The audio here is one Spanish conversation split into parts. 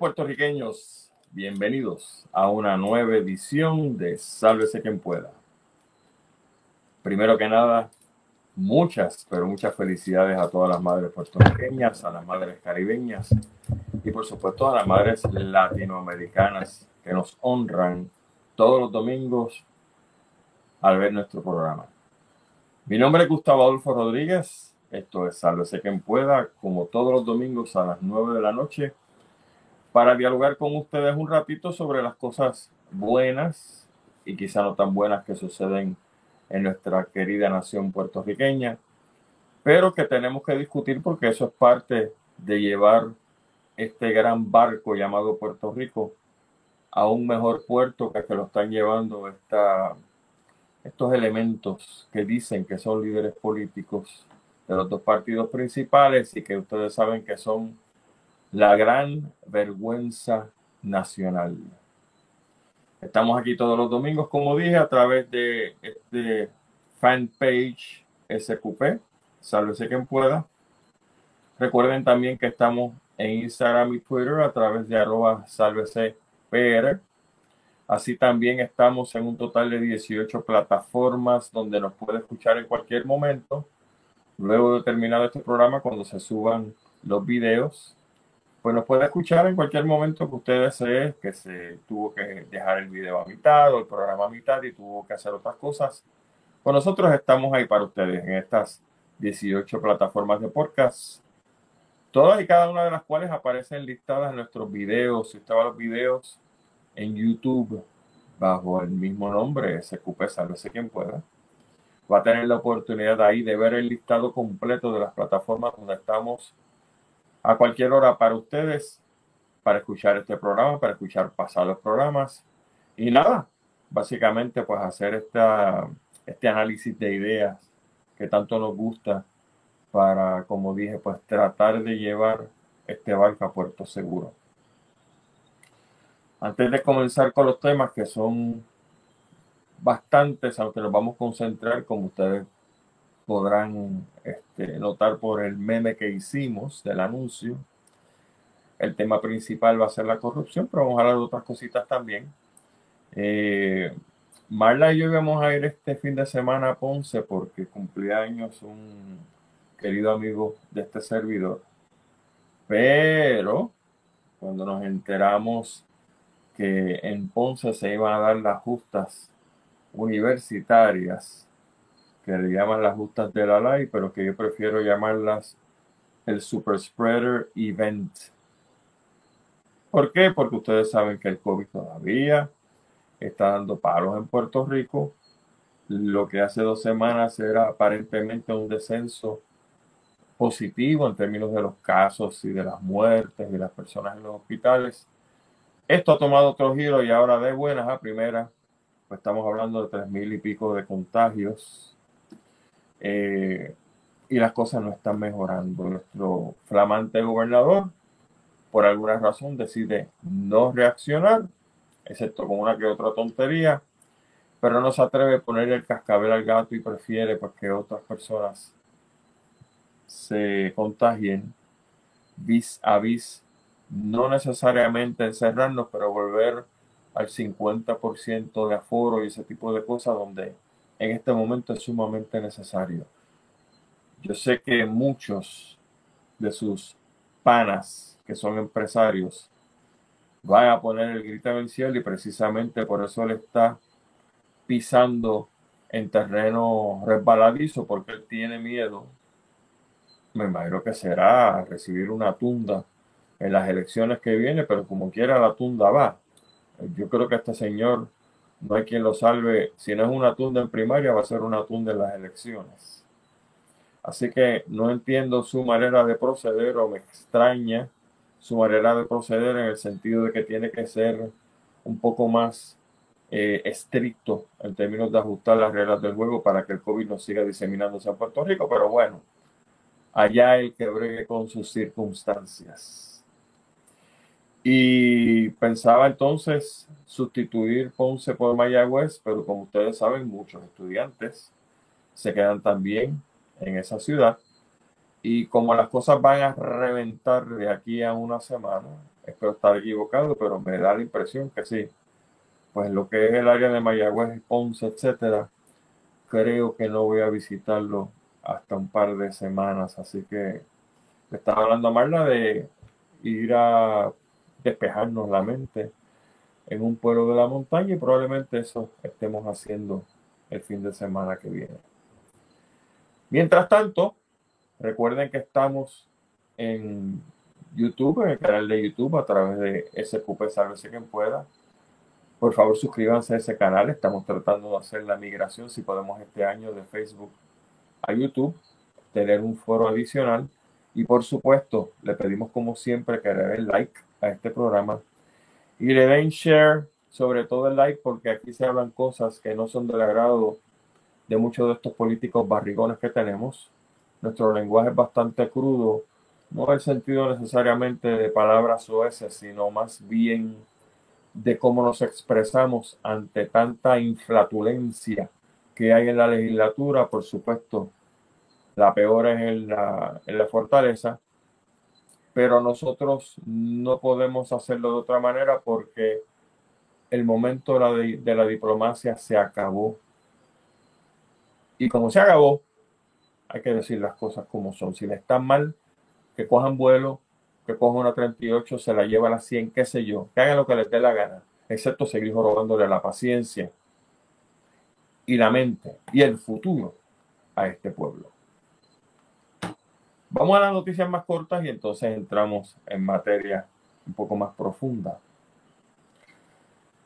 puertorriqueños, bienvenidos a una nueva edición de Sálvese quien pueda. Primero que nada, muchas, pero muchas felicidades a todas las madres puertorriqueñas, a las madres caribeñas y por supuesto a las madres latinoamericanas que nos honran todos los domingos al ver nuestro programa. Mi nombre es Gustavo Adolfo Rodríguez, esto es Sálvese quien pueda, como todos los domingos a las 9 de la noche para dialogar con ustedes un ratito sobre las cosas buenas y quizá no tan buenas que suceden en nuestra querida nación puertorriqueña, pero que tenemos que discutir porque eso es parte de llevar este gran barco llamado Puerto Rico a un mejor puerto que, que lo están llevando estos elementos que dicen que son líderes políticos de los dos partidos principales y que ustedes saben que son la gran vergüenza nacional. Estamos aquí todos los domingos, como dije, a través de este fanpage SQP, sálvese quien pueda. Recuerden también que estamos en Instagram y Twitter a través de arroba sálvese PR. Así también estamos en un total de 18 plataformas donde nos puede escuchar en cualquier momento. Luego de terminado este programa, cuando se suban los videos, pues nos puede escuchar en cualquier momento que usted desee, que se tuvo que dejar el video a mitad o el programa a mitad y tuvo que hacer otras cosas. Pues nosotros estamos ahí para ustedes en estas 18 plataformas de podcast, todas y cada una de las cuales aparecen listadas en nuestros videos. Si usted los videos en YouTube bajo el mismo nombre, SQP, sálvese quien pueda, va a tener la oportunidad ahí de ver el listado completo de las plataformas donde estamos a cualquier hora para ustedes, para escuchar este programa, para escuchar pasados programas. Y nada, básicamente pues hacer esta, este análisis de ideas que tanto nos gusta para, como dije, pues tratar de llevar este barco a puerto seguro. Antes de comenzar con los temas que son bastantes, aunque nos vamos a concentrar, como ustedes podrán este, notar por el meme que hicimos del anuncio. El tema principal va a ser la corrupción, pero vamos a hablar de otras cositas también. Eh, Marla y yo íbamos a ir este fin de semana a Ponce porque cumplía años un querido amigo de este servidor. Pero cuando nos enteramos que en Ponce se iban a dar las justas universitarias, que le llaman las justas de la ley, pero que yo prefiero llamarlas el Super Spreader Event. ¿Por qué? Porque ustedes saben que el COVID todavía está dando paros en Puerto Rico. Lo que hace dos semanas era aparentemente un descenso positivo en términos de los casos y de las muertes y las personas en los hospitales. Esto ha tomado otro giro y ahora de buenas a primeras, pues estamos hablando de tres mil y pico de contagios eh, y las cosas no están mejorando. Nuestro flamante gobernador, por alguna razón, decide no reaccionar, excepto con una que otra tontería, pero no se atreve a poner el cascabel al gato y prefiere pues, que otras personas se contagien vis a vis, no necesariamente encerrarnos, pero volver al 50% de aforo y ese tipo de cosas donde en este momento es sumamente necesario. Yo sé que muchos de sus panas que son empresarios van a poner el grito en el cielo y precisamente por eso él está pisando en terreno resbaladizo porque él tiene miedo. Me imagino que será recibir una tunda en las elecciones que vienen, pero como quiera la tunda va. Yo creo que este señor no hay quien lo salve. Si no es una tunda en primaria, va a ser una tunda en las elecciones. Así que no entiendo su manera de proceder o me extraña su manera de proceder en el sentido de que tiene que ser un poco más eh, estricto en términos de ajustar las reglas del juego para que el COVID no siga diseminándose a Puerto Rico. Pero bueno, allá el que bregue con sus circunstancias. Y pensaba entonces sustituir Ponce por Mayagüez, pero como ustedes saben, muchos estudiantes se quedan también en esa ciudad. Y como las cosas van a reventar de aquí a una semana, espero estar equivocado, pero me da la impresión que sí. Pues lo que es el área de Mayagüez, Ponce, etcétera, creo que no voy a visitarlo hasta un par de semanas. Así que estaba hablando a Marla de ir a despejarnos la mente en un pueblo de la montaña y probablemente eso estemos haciendo el fin de semana que viene. Mientras tanto, recuerden que estamos en YouTube, en el canal de YouTube a través de SQP Sálvese quien pueda. Por favor, suscríbanse a ese canal. Estamos tratando de hacer la migración, si podemos, este año de Facebook a YouTube, tener un foro adicional. Y por supuesto, le pedimos como siempre que le den like a este programa y le den share, sobre todo el like, porque aquí se hablan cosas que no son del agrado de muchos de estos políticos barrigones que tenemos. Nuestro lenguaje es bastante crudo, no el sentido necesariamente de palabras oeces, sino más bien de cómo nos expresamos ante tanta inflatulencia que hay en la legislatura. Por supuesto, la peor es en la, en la fortaleza pero nosotros no podemos hacerlo de otra manera porque el momento de la, diplomacia se acabó. Y como se acabó, hay que decir las cosas como son. Si le están mal, que cojan vuelo, que cojan una 38, se la lleva a la 100, qué sé yo, que hagan lo que les dé la gana, excepto seguir robándole la paciencia y la mente y el futuro a este pueblo. Vamos a las noticias más cortas y entonces entramos en materia un poco más profunda.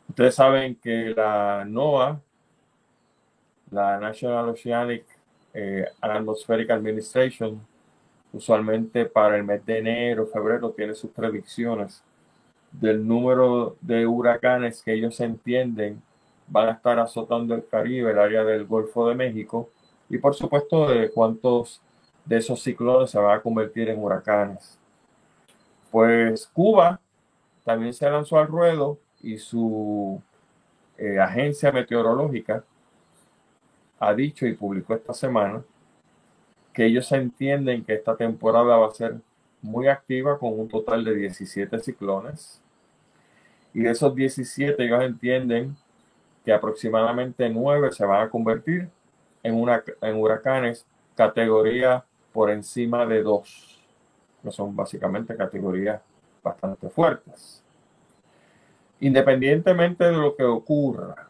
Ustedes saben que la NOAA, la National Oceanic eh, Atmospheric Administration, usualmente para el mes de enero, febrero, tiene sus predicciones del número de huracanes que ellos entienden van a estar azotando el Caribe, el área del Golfo de México, y por supuesto de cuántos de esos ciclones se va a convertir en huracanes. Pues Cuba también se lanzó al ruedo y su eh, agencia meteorológica ha dicho y publicó esta semana que ellos entienden que esta temporada va a ser muy activa con un total de 17 ciclones. Y de esos 17 ellos entienden que aproximadamente 9 se van a convertir en, una, en huracanes categoría por encima de dos, que son básicamente categorías bastante fuertes. Independientemente de lo que ocurra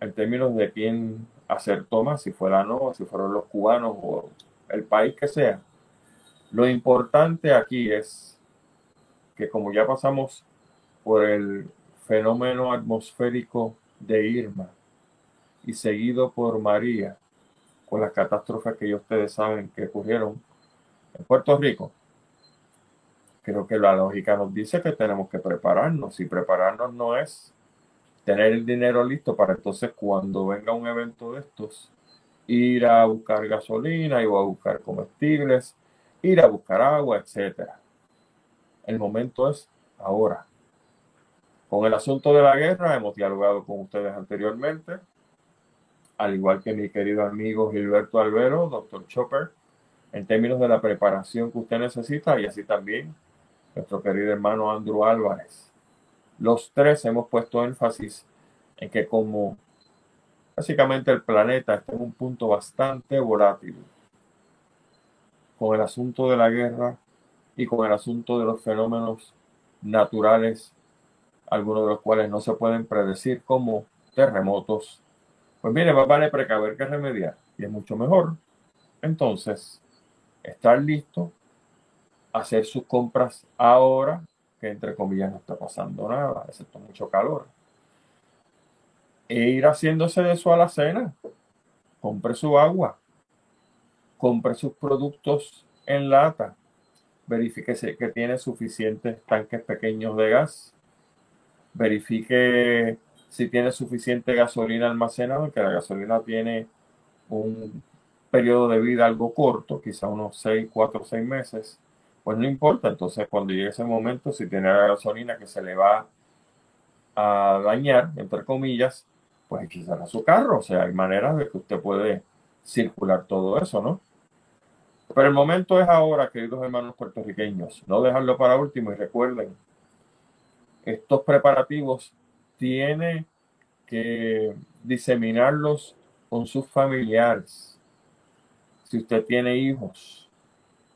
en términos de quién hacer tomas, si fuera no, si fueron los cubanos o el país que sea, lo importante aquí es que como ya pasamos por el fenómeno atmosférico de Irma y seguido por María, con las catástrofes que ustedes saben que ocurrieron en Puerto Rico, creo que la lógica nos dice que tenemos que prepararnos. Y prepararnos no es tener el dinero listo para entonces cuando venga un evento de estos, ir a buscar gasolina, ir a buscar comestibles, ir a buscar agua, etc. El momento es ahora. Con el asunto de la guerra hemos dialogado con ustedes anteriormente al igual que mi querido amigo Gilberto Albero, doctor Chopper, en términos de la preparación que usted necesita y así también nuestro querido hermano Andrew Álvarez. Los tres hemos puesto énfasis en que como básicamente el planeta está en un punto bastante volátil con el asunto de la guerra y con el asunto de los fenómenos naturales, algunos de los cuales no se pueden predecir como terremotos, pues mire, más vale precaver que remediar. Y es mucho mejor. Entonces, estar listo, hacer sus compras ahora, que entre comillas no está pasando nada, excepto mucho calor. E ir haciéndose de su alacena. Compre su agua. Compre sus productos en lata. Verifíquese que tiene suficientes tanques pequeños de gas. Verifique si tiene suficiente gasolina almacenada, que la gasolina tiene un periodo de vida algo corto, quizá unos 6, 4, 6 meses, pues no importa. Entonces, cuando llegue ese momento, si tiene la gasolina que se le va a dañar, entre comillas, pues a su carro. O sea, hay maneras de que usted puede circular todo eso, ¿no? Pero el momento es ahora, queridos hermanos puertorriqueños. No dejarlo para último y recuerden estos preparativos tiene que diseminarlos con sus familiares. Si usted tiene hijos,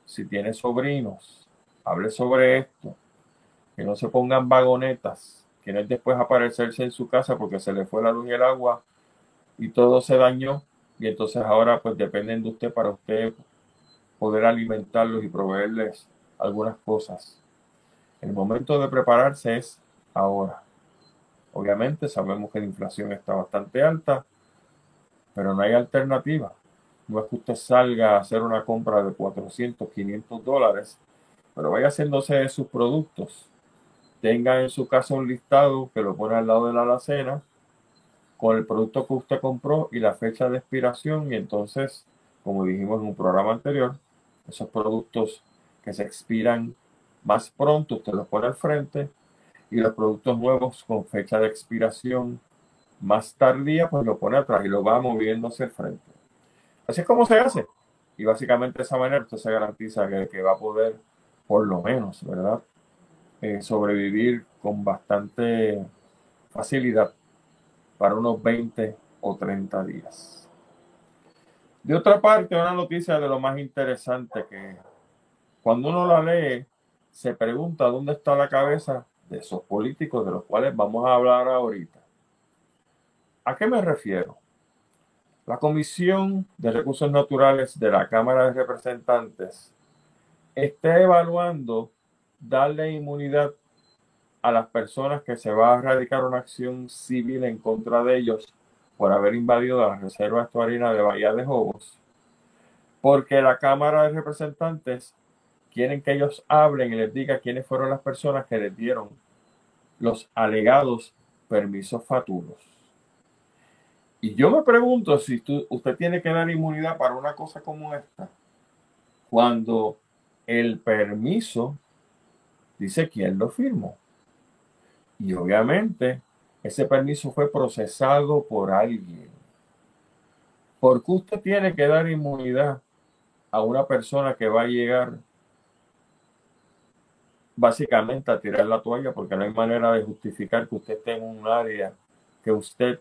si tiene sobrinos, hable sobre esto. Que no se pongan vagonetas, que no es después aparecerse en su casa porque se le fue la luz y el agua y todo se dañó. Y entonces ahora pues dependen de usted para usted poder alimentarlos y proveerles algunas cosas. El momento de prepararse es ahora. Obviamente sabemos que la inflación está bastante alta, pero no hay alternativa. No es que usted salga a hacer una compra de 400, 500 dólares, pero vaya haciéndose de sus productos. Tenga en su casa un listado que lo pone al lado de la alacena con el producto que usted compró y la fecha de expiración y entonces, como dijimos en un programa anterior, esos productos que se expiran más pronto, usted los pone al frente y los productos nuevos con fecha de expiración más tardía, pues lo pone atrás y lo va moviendo hacia el frente. Así es como se hace. Y básicamente de esa manera usted se garantiza que, va a poder, por lo menos, ¿verdad? Eh, sobrevivir con bastante facilidad para unos 20 o 30 días. De otra parte, una noticia de lo más interesante que cuando uno la lee, se pregunta dónde está la cabeza de esos políticos de los cuales vamos a hablar ahorita. ¿A qué me refiero? La Comisión de Recursos Naturales de la Cámara de Representantes está evaluando darle inmunidad a las personas que se va a radicar una acción civil en contra de ellos por haber invadido la reserva estuarina de Bahía de Jobos, porque la Cámara de Representantes quieren que ellos hablen y les diga quiénes fueron las personas que les dieron los alegados permisos fatulos. Y yo me pregunto si usted tiene que dar inmunidad para una cosa como esta, cuando el permiso dice quién lo firmó. Y obviamente ese permiso fue procesado por alguien. ¿Por qué usted tiene que dar inmunidad a una persona que va a llegar básicamente a tirar la toalla porque no hay manera de justificar que usted esté en un área que usted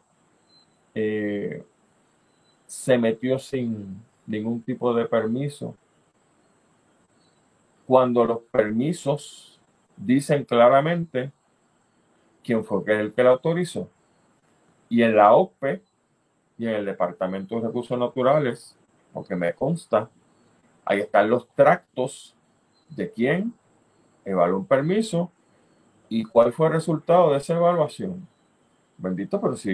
eh, se metió sin ningún tipo de permiso. Cuando los permisos dicen claramente quién fue el que la autorizó. Y en la OPE y en el Departamento de Recursos Naturales, porque me consta, ahí están los tractos de quién evaluó un permiso y cuál fue el resultado de esa evaluación. Bendito, pero si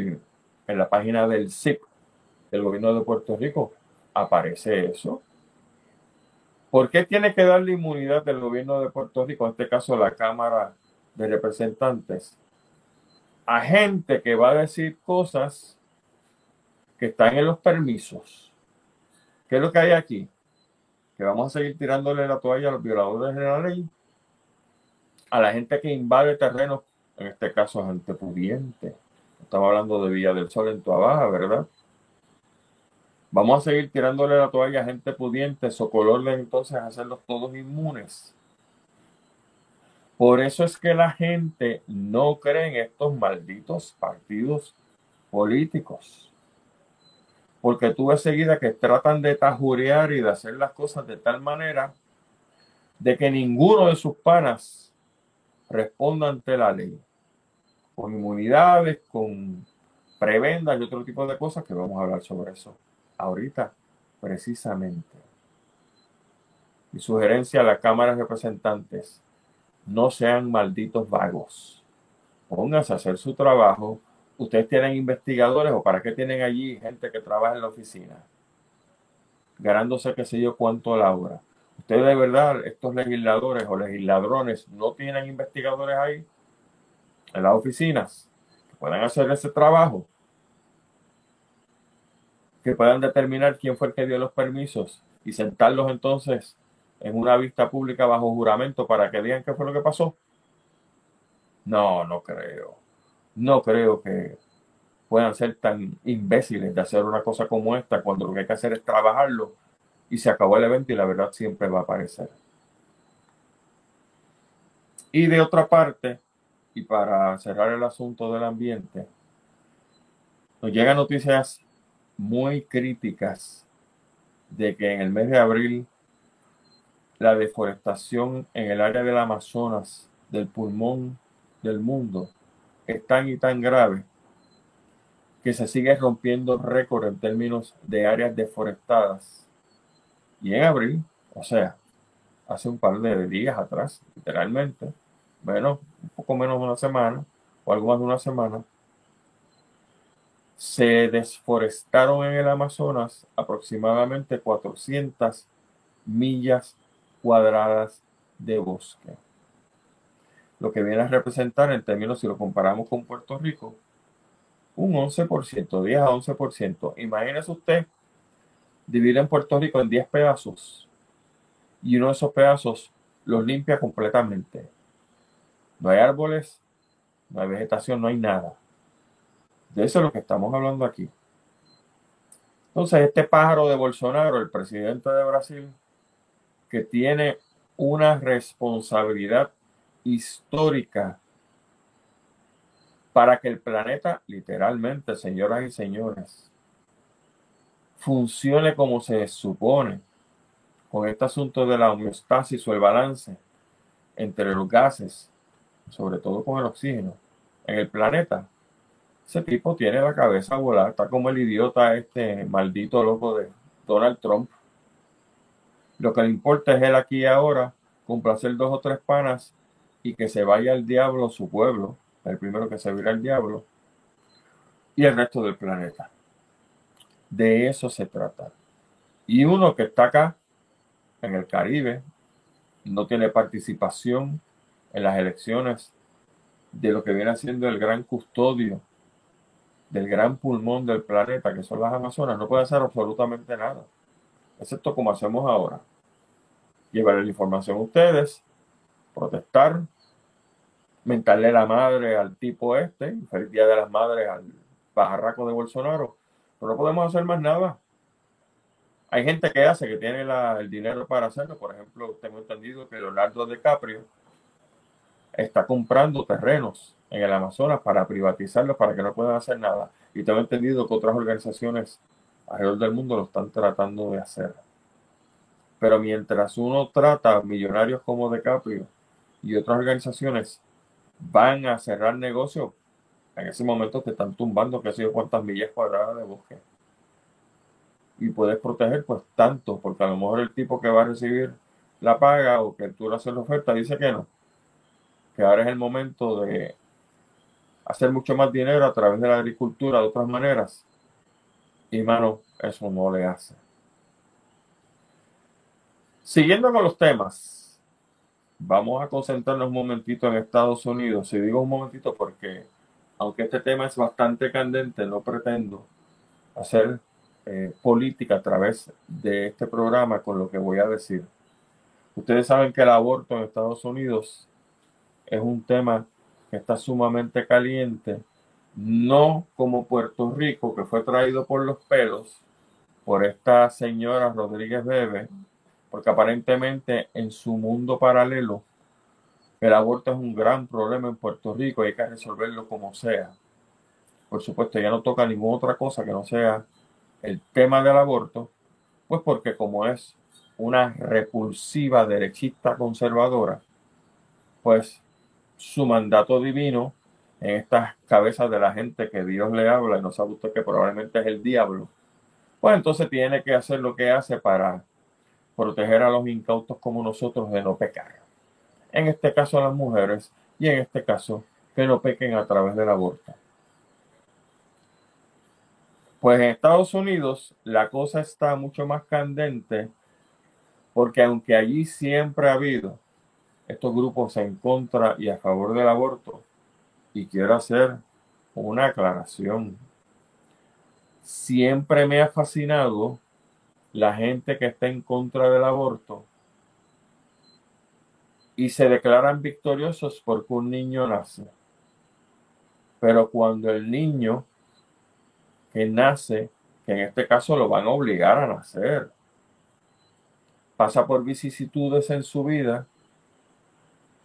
en la página del CIP del gobierno de Puerto Rico aparece eso. ¿Por qué tiene que darle inmunidad del gobierno de Puerto Rico, en este caso la Cámara de Representantes, a gente que va a decir cosas que están en los permisos? ¿Qué es lo que hay aquí? Que vamos a seguir tirándole la toalla a los violadores de la ley a la gente que invade terrenos, en este caso a gente pudiente. Estamos hablando de Villa del Sol en Baja, ¿verdad? Vamos a seguir tirándole la toalla a gente pudiente, socolorle entonces a hacerlos todos inmunes. Por eso es que la gente no cree en estos malditos partidos políticos. Porque tú ves seguida que tratan de tajurear y de hacer las cosas de tal manera de que ninguno de sus panas responda ante la ley, con inmunidades, con prebendas y otro tipo de cosas que vamos a hablar sobre eso ahorita, precisamente. Mi sugerencia a la Cámara de Representantes, no sean malditos vagos. Pónganse a hacer su trabajo. Ustedes tienen investigadores o para qué tienen allí gente que trabaja en la oficina, ganándose qué sé yo cuánto la hora. ¿Ustedes de verdad, estos legisladores o legisladrones, no tienen investigadores ahí en las oficinas que puedan hacer ese trabajo? Que puedan determinar quién fue el que dio los permisos y sentarlos entonces en una vista pública bajo juramento para que digan qué fue lo que pasó? No, no creo. No creo que puedan ser tan imbéciles de hacer una cosa como esta cuando lo que hay que hacer es trabajarlo y se acabó el evento y la verdad siempre va a aparecer. Y de otra parte, y para cerrar el asunto del ambiente, nos llegan noticias muy críticas de que en el mes de abril la deforestación en el área del Amazonas, del pulmón del mundo, es tan y tan grave que se sigue rompiendo récord en términos de áreas deforestadas. Y en abril, o sea, hace un par de días atrás, literalmente, bueno, un poco menos de una semana, o algo más de una semana, se desforestaron en el Amazonas aproximadamente 400 millas cuadradas de bosque. Lo que viene a representar en términos, si lo comparamos con Puerto Rico, un 11%, 10 a 11%. Imagínese usted dividir en Puerto Rico en 10 pedazos y uno de esos pedazos los limpia completamente. No hay árboles, no hay vegetación, no hay nada. De eso es lo que estamos hablando aquí. Entonces, este pájaro de Bolsonaro, el presidente de Brasil, que tiene una responsabilidad histórica para que el planeta, literalmente, señoras y señores, funcione como se supone con este asunto de la homeostasis o el balance entre los gases, sobre todo con el oxígeno, en el planeta. Ese tipo tiene la cabeza volada, está como el idiota este maldito loco de Donald Trump. Lo que le importa es él aquí y ahora, complacer dos o tres panas y que se vaya al diablo su pueblo, el primero que se vira al diablo, y el resto del planeta. De eso se trata. Y uno que está acá, en el Caribe, no tiene participación en las elecciones de lo que viene siendo el gran custodio del gran pulmón del planeta, que son las Amazonas, no puede hacer absolutamente nada, excepto como hacemos ahora. Llevar la información a ustedes, protestar, mentarle la madre al tipo este, feliz día de las madres al pajarraco de Bolsonaro, no podemos hacer más nada. Hay gente que hace, que tiene el dinero para hacerlo. Por ejemplo, tengo entendido que Leonardo DiCaprio está comprando terrenos en el Amazonas para privatizarlos para que no puedan hacer nada. Y tengo entendido que otras organizaciones alrededor del mundo lo están tratando de hacer. Pero mientras uno trata millonarios como DiCaprio y otras organizaciones van a cerrar negocios, en ese momento te están tumbando que sé yo cuántas millas cuadradas de bosque. Y puedes proteger pues tanto, porque a lo mejor el tipo que va a recibir la paga o que tú le haces la oferta dice que no. Que ahora es el momento de hacer mucho más dinero a través de la agricultura de otras maneras. Y mano, eso no le hace. Siguiendo con los temas, vamos a concentrarnos un momentito en Estados Unidos. Y digo un momentito porque, aunque este tema es bastante candente, no pretendo hacer eh, política a través de este programa con lo que voy a decir. Ustedes saben que el aborto en Estados Unidos es un tema que está sumamente caliente, no como Puerto Rico, que fue traído por los pelos por esta señora Rodríguez Bebe, porque aparentemente en su mundo paralelo el aborto es un gran problema en Puerto Rico y hay que resolverlo como sea. Por supuesto, ya no toca ninguna otra cosa que no sea el tema del aborto, pues porque como es una repulsiva derechista conservadora, pues su mandato divino en estas cabezas de la gente que Dios le habla y no sabe usted que probablemente es el diablo, pues entonces tiene que hacer lo que hace para proteger a los incautos como nosotros de no pecar. En este caso a las mujeres y en este caso que no pequen a través del aborto. Pues en Estados Unidos la cosa está mucho más candente porque aunque allí siempre ha habido estos grupos en contra y a favor del aborto. Y quiero hacer una aclaración. Siempre me ha fascinado la gente que está en contra del aborto y se declaran victoriosos porque un niño nace. Pero cuando el niño que nace, que en este caso lo van a obligar a nacer, pasa por vicisitudes en su vida,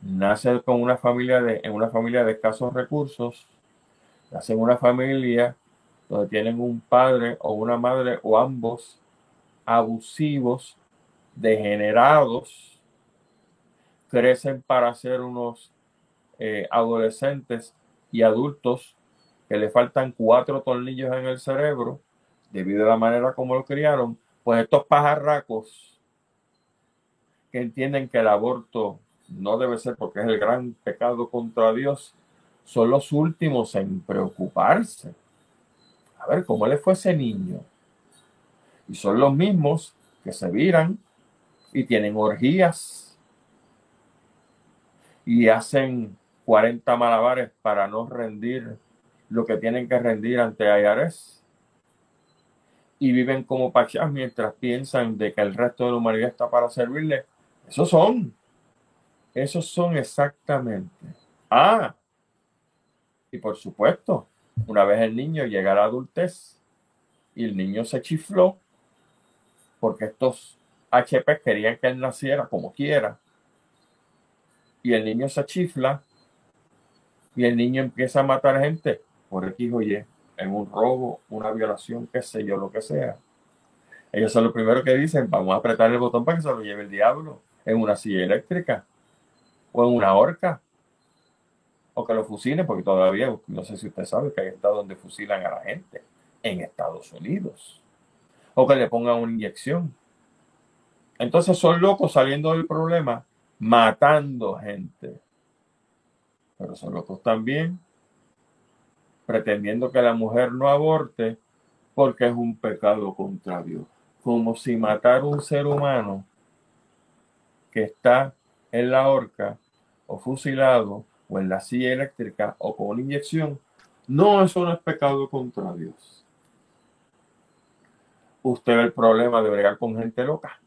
nace con una familia de, en una familia de escasos recursos, nace en una familia donde tienen un padre o una madre o ambos abusivos, degenerados, crecen para ser unos eh, adolescentes y adultos que le faltan cuatro tornillos en el cerebro debido a la manera como lo criaron, pues estos pajarracos que entienden que el aborto no debe ser porque es el gran pecado contra Dios, son los últimos en preocuparse. A ver, ¿cómo le fue ese niño? Y son los mismos que se viran y tienen orgías y hacen 40 malabares para no rendir lo que tienen que rendir ante Ayares y viven como pachas mientras piensan de que el resto de la humanidad está para servirle. Esos son. Esos son exactamente. Ah, y por supuesto, una vez el niño llega a la adultez y el niño se chifló porque estos HP querían que él naciera como quiera. Y el niño se chifla y el niño empieza a matar gente por X o Y, en un robo, una violación, qué sé yo, lo que sea. Ellos son los primeros que dicen, vamos a apretar el botón para que se lo lleve el diablo en una silla eléctrica o en una horca o que lo fusilen, porque todavía, no sé si usted sabe que hay estados donde fusilan a la gente en Estados Unidos, o que le pongan una inyección. Entonces son locos saliendo del problema, matando gente. Pero son locos también pretendiendo que la mujer no aborte porque es un pecado contra Dios. Como si matar un ser humano que está en la horca o fusilado o en la silla eléctrica o con una inyección, no, eso no es pecado contra Dios. Usted ve el problema de bregar con gente loca.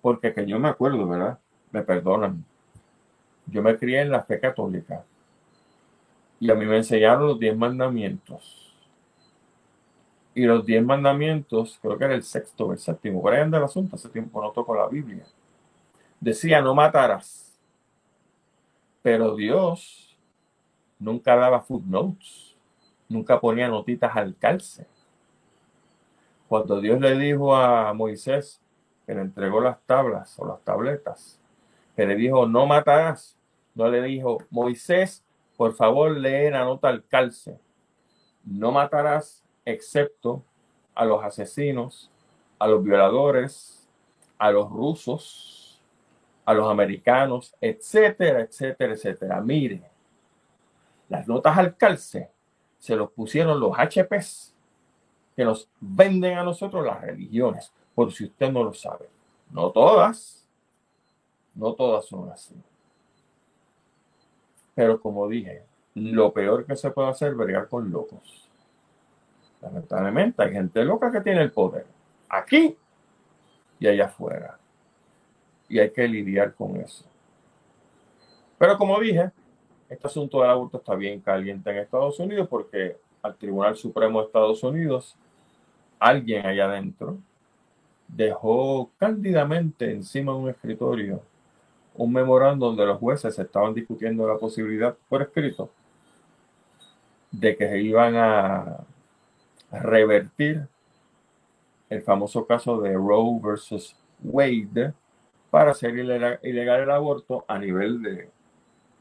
Porque que yo me acuerdo, ¿verdad? Me perdonan. Yo me crié en la fe católica. Y a mí me enseñaron los diez mandamientos. Y los diez mandamientos, creo que era el sexto el séptimo, por ahí anda el asunto, hace tiempo no toco la Biblia. Decía, no matarás pero Dios nunca daba footnotes, nunca ponía notitas al calce. Cuando Dios le dijo a Moisés que le entregó las tablas o las tabletas, que le dijo no matarás, no le dijo Moisés, por favor lee la nota al calce, no matarás excepto a los asesinos, a los violadores, a los rusos, a los americanos, etcétera, etcétera, etcétera. Mire, las notas al calce se los pusieron los HPs que nos venden a nosotros las religiones, por si usted no lo sabe. No todas, no todas son así. Pero como dije, lo peor que se puede hacer es bregar con locos. Lamentablemente hay gente loca que tiene el poder, aquí y allá afuera y hay que lidiar con eso. Pero como dije, este asunto del aborto está bien caliente en Estados Unidos porque al Tribunal Supremo de Estados Unidos, alguien allá adentro dejó cándidamente encima de un escritorio un memorándum donde los jueces estaban discutiendo la posibilidad por escrito de que se iban a revertir el famoso caso de Roe versus Wade, para hacer ilegal, el aborto a nivel de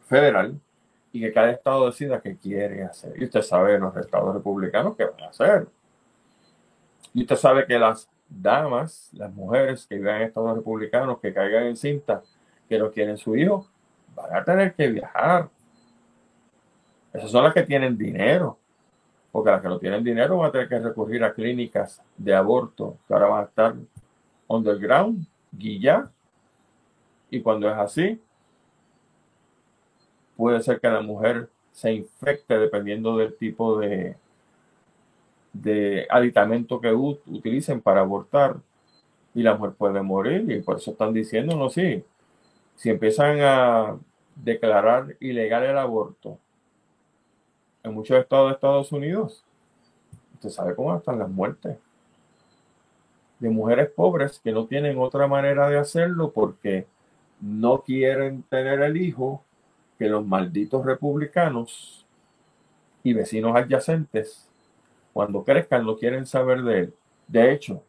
federal y que cada estado decida qué quiere hacer. Y usted sabe los estados republicanos qué van a hacer. Y usted sabe que las damas, las mujeres que viven en estados republicanos, que caigan en cinta, que no quieren su hijo, van a tener que viajar. Esas son las que tienen dinero. Porque las que no tienen dinero van a tener que recurrir a clínicas de aborto que ahora van a estar underground, guilla, y cuando es así, puede ser que la mujer se infecte dependiendo del tipo de, de aditamento que utilicen para abortar. Y la mujer puede morir y por eso están diciendo, no, si empiezan a declarar ilegal el aborto en muchos estados de Estados Unidos, usted sabe cómo están las muertes de mujeres pobres que no tienen otra manera de hacerlo porque no quieren tener el hijo que los malditos republicanos y vecinos adyacentes, cuando crezcan, no quieren saber de él. De hecho,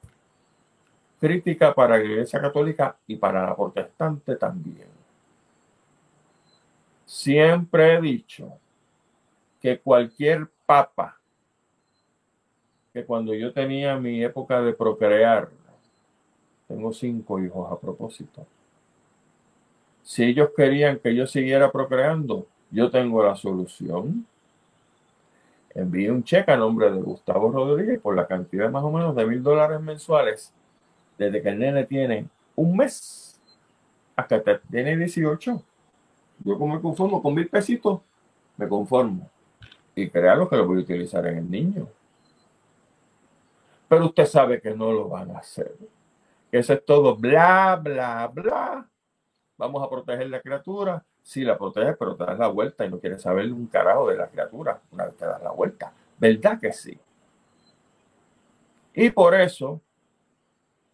crítica para la Iglesia Católica y para la protestante también. Siempre he dicho que cualquier papa, que cuando yo tenía mi época de procrear, tengo cinco hijos a propósito, si ellos querían que yo siguiera procreando, yo tengo la solución. Envíe un cheque a nombre de Gustavo Rodríguez por la cantidad más o menos de mil dólares mensuales desde que el nene tiene un mes hasta que tiene 18. Yo como me conformo con mil pesitos, me conformo. Y créalo que lo voy a utilizar en el niño. Pero usted sabe que no lo van a hacer. Eso es todo bla, bla, bla vamos a proteger la criatura. Sí, la proteges, pero te das la vuelta y no quieres saber un carajo de la criatura una vez te das la vuelta. ¿Verdad que sí? Y por eso,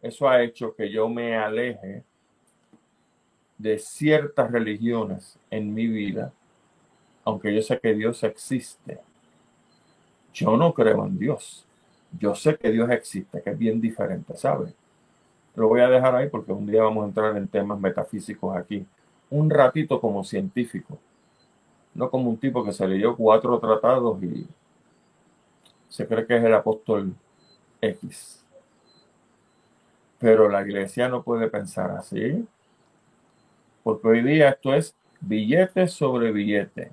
eso ha hecho que yo me aleje de ciertas religiones en mi vida, aunque yo sé que Dios existe. Yo no creo en Dios. Yo sé que Dios existe, que es bien diferente, ¿sabes? Lo voy a dejar ahí porque un día vamos a entrar en temas metafísicos aquí. Un ratito como científico. No como un tipo que se leyó cuatro tratados y se cree que es el apóstol X. Pero la iglesia no puede pensar así. Porque hoy día esto es billete sobre billete.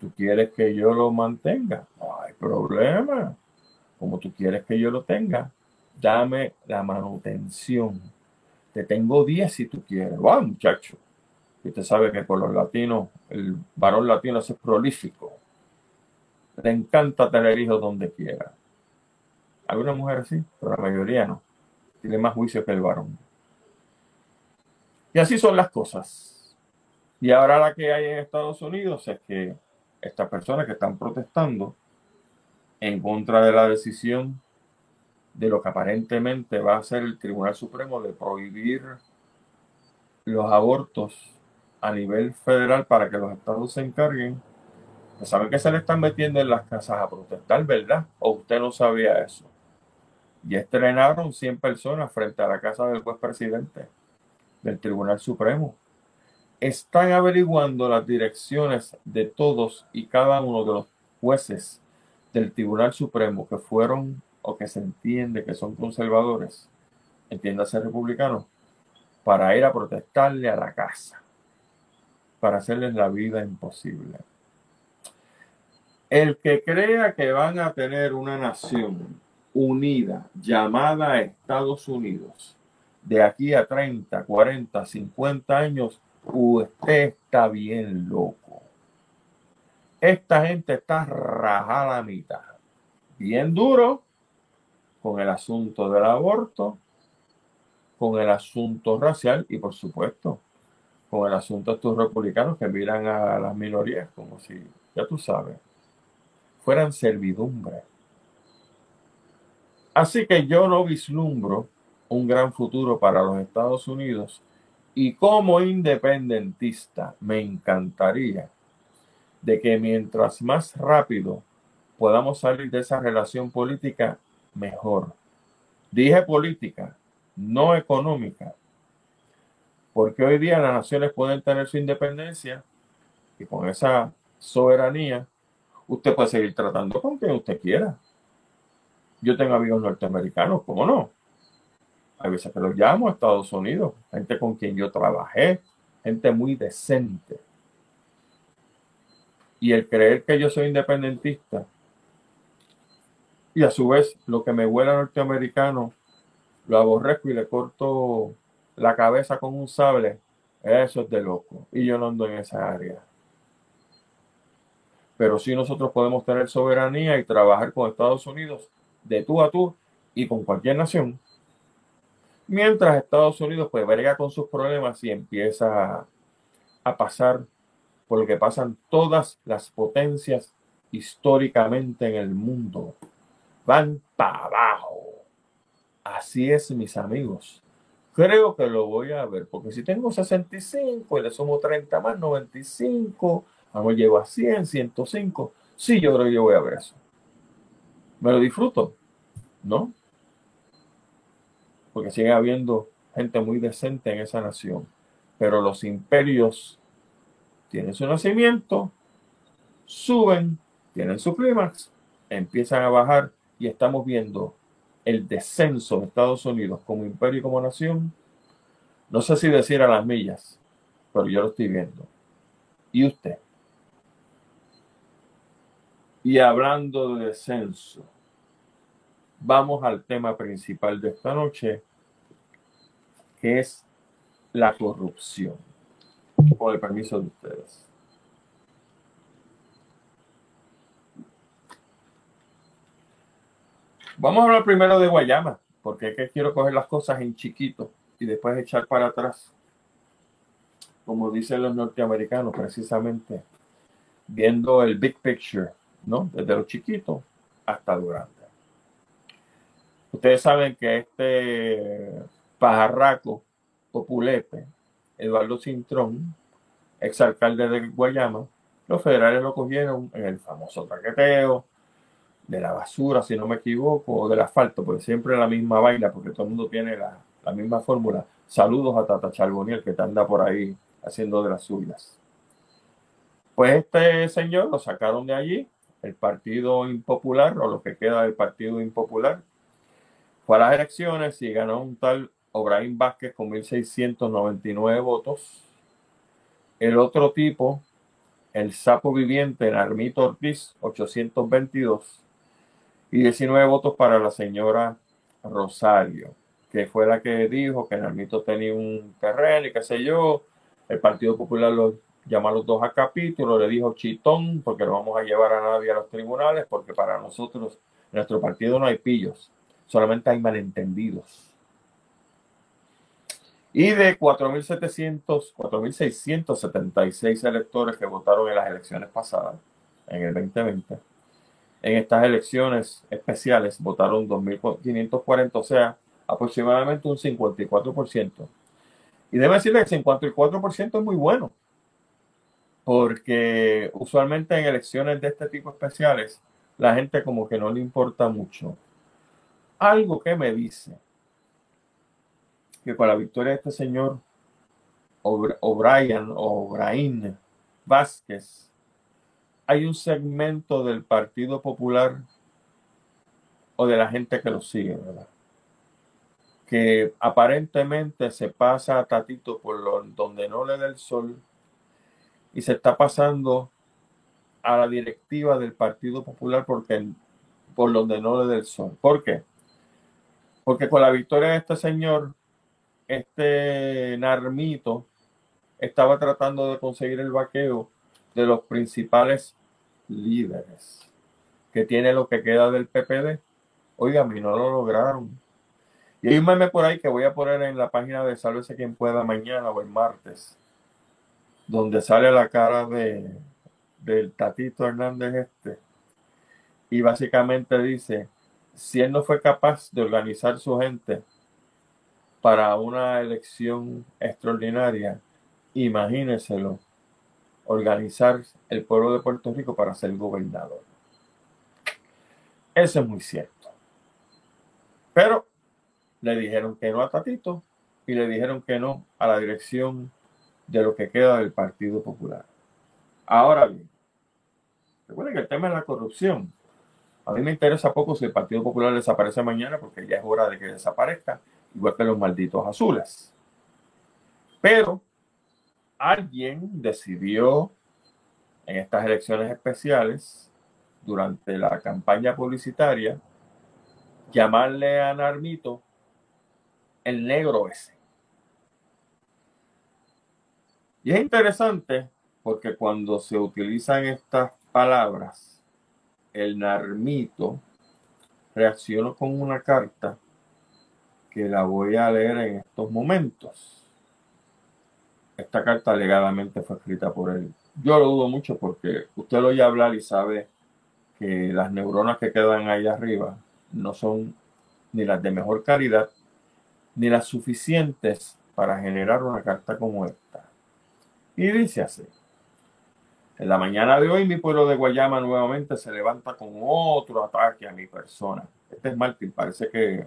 ¿Tú quieres que yo lo mantenga? No hay problema. Como tú quieres que yo lo tenga, dame la manutención. Te tengo 10 si tú quieres. Va, muchacho. Y usted sabe que por los latinos, el varón latino es prolífico. Le encanta tener hijos donde quiera. Alguna mujer sí, pero la mayoría no. Tiene más juicio que el varón. Y así son las cosas. Y ahora la que hay en Estados Unidos es que estas personas que están protestando en contra de la decisión de lo que aparentemente va a ser el Tribunal Supremo de prohibir los abortos a nivel federal para que los estados se encarguen, pues saben que se le están metiendo en las casas a protestar, ¿verdad? ¿O usted no sabía eso? Y estrenaron 100 personas frente a la casa del juez presidente del Tribunal Supremo. Están averiguando las direcciones de todos y cada uno de los jueces del Tribunal Supremo que fueron o que se entiende que son conservadores, entiéndase republicanos, para ir a protestarle a la casa, para hacerles la vida imposible. El que crea que van a tener una nación unida llamada Estados Unidos de aquí a 30, 40, 50 años, usted está bien loco. Esta gente está rajada a mitad. Bien duro, con el asunto del aborto, con el asunto racial y por supuesto el asunto de estos republicanos que miran a las minorías como si, ya tú sabes, fueran servidumbre. Así que yo no vislumbro un gran futuro para los Estados Unidos y como independentista me encantaría de que mientras más rápido podamos salir de esa relación política, mejor. Dije política, no económica, porque hoy día las naciones pueden tener su independencia y con esa soberanía usted puede seguir tratando con quien usted quiera. Yo tengo amigos norteamericanos, ¿cómo no? Hay veces que los llamo Estados Unidos, gente con quien yo trabajé, gente muy decente. Y el creer que yo soy independentista y a su vez, lo que me huele a norteamericano, lo aborrezco y le corto la cabeza con un sable. Eso es de loco. Y yo no ando en esa área. Pero sí nosotros podemos tener soberanía y trabajar con Estados Unidos de tú a tú y con cualquier nación. Mientras Estados Unidos pues brega con sus problemas y empieza a pasar por lo que pasan todas las potencias históricamente en el mundo van para abajo. Así es, mis amigos. Creo que lo voy a ver, porque si tengo 65 y le sumo 30 más, 95, a llevo a 100, 105. Sí, yo creo que voy a ver eso. Me lo disfruto, ¿no? Porque sigue habiendo gente muy decente en esa nación. Pero los imperios tienen su nacimiento, suben, tienen su clímax, empiezan a bajar y estamos viendo el descenso de Estados Unidos como imperio y como nación, no sé si decir a las millas, pero yo lo estoy viendo. ¿Y usted? Y hablando de descenso, vamos al tema principal de esta noche, que es la corrupción. Con el permiso de ustedes. Vamos a hablar primero de Guayama, porque es que quiero coger las cosas en chiquito y después echar para atrás. Como dicen los norteamericanos, precisamente, viendo el big picture, ¿no? Desde lo chiquito hasta lo grande. Ustedes saben que este pajarraco populete, Eduardo Cintrón, exalcalde de Guayama, los federales lo cogieron en el famoso traqueteo, de la basura, si no me equivoco, o del asfalto, porque siempre la misma vaina, porque todo el mundo tiene la, misma fórmula. Saludos a Tata Charboniel, que te anda por ahí haciendo de las suyas. Pues este señor lo sacaron de allí, el Partido Impopular, o lo que queda del Partido Impopular, fue a las elecciones y ganó un tal Obraín Vázquez con 1.699 votos. El otro tipo, el sapo viviente, Narmito Ortiz, 822 y 19 votos para la señora Rosario, que fue la que dijo que Narmito tenía un terreno y qué sé yo. El Partido Popular lo llamó a los dos a capítulo, le dijo chitón, porque no vamos a llevar a nadie a los tribunales, porque para nosotros, nuestro partido no hay pillos, solamente hay malentendidos. Y de 4.700, 4.676 electores que votaron en las elecciones pasadas, en el 2020, en estas elecciones especiales votaron 2.540, o sea, aproximadamente un 54%. Y debe decirle que el 54% es muy bueno, porque usualmente en elecciones de este tipo especiales, la gente como que no le importa mucho. Algo que me dice que con la victoria de este señor O'Brien, O'Brien Vázquez, hay un segmento del Partido Popular o de la gente que lo sigue, ¿verdad? Que aparentemente se pasa a Tatito por donde no le da el sol y se está pasando a la directiva del Partido Popular porque por donde no le da el sol. ¿Por qué? Porque con la victoria de este señor, este Narmito estaba tratando de conseguir el vaqueo de los principales líderes que tiene lo que queda del PPD. Oigan, y no lo lograron. Y hay por ahí que voy a poner en la página de Sálvese quien pueda mañana o el martes, donde sale la cara de del Tatito Hernández este. Y básicamente dice, si él no fue capaz de organizar su gente para una elección extraordinaria, imagíneselo organizar el pueblo de Puerto Rico para ser gobernador. Eso es muy cierto. Pero le dijeron que no a Tatito y le dijeron que no a la dirección de lo que queda del Partido Popular. Ahora bien, recuerden que el tema es la corrupción. A mí me interesa poco si el Partido Popular desaparece mañana porque ya es hora de que desaparezca, igual que los malditos azules. Pero alguien decidió en estas elecciones especiales, durante la campaña publicitaria, llamarle a Narmito el negro ese. Y es interesante porque cuando se utilizan estas palabras, el Narmito reaccionó con una carta que la voy a leer en estos momentos esta carta alegadamente fue escrita por él. Yo lo dudo mucho porque usted lo oye hablar y sabe que las neuronas que quedan ahí arriba no son ni las de mejor calidad ni las suficientes para generar una carta como esta. Y dice así. En la mañana de hoy mi pueblo de Guayama nuevamente se levanta con otro ataque a mi persona. Este es Martín, parece que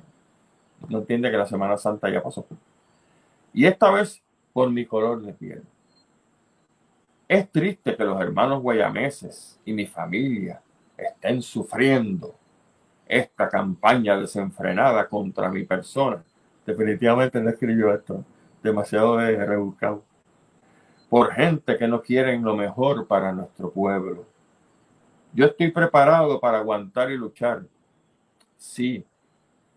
no entiende que la Semana Santa ya pasó. Y esta vez por mi color de piel. Es triste que los hermanos guayameses y mi familia estén sufriendo esta campaña desenfrenada contra mi persona. Definitivamente no escribió esto, demasiado de rebuscado por gente que no quieren lo mejor para nuestro pueblo. Yo estoy preparado para aguantar y luchar. Sí,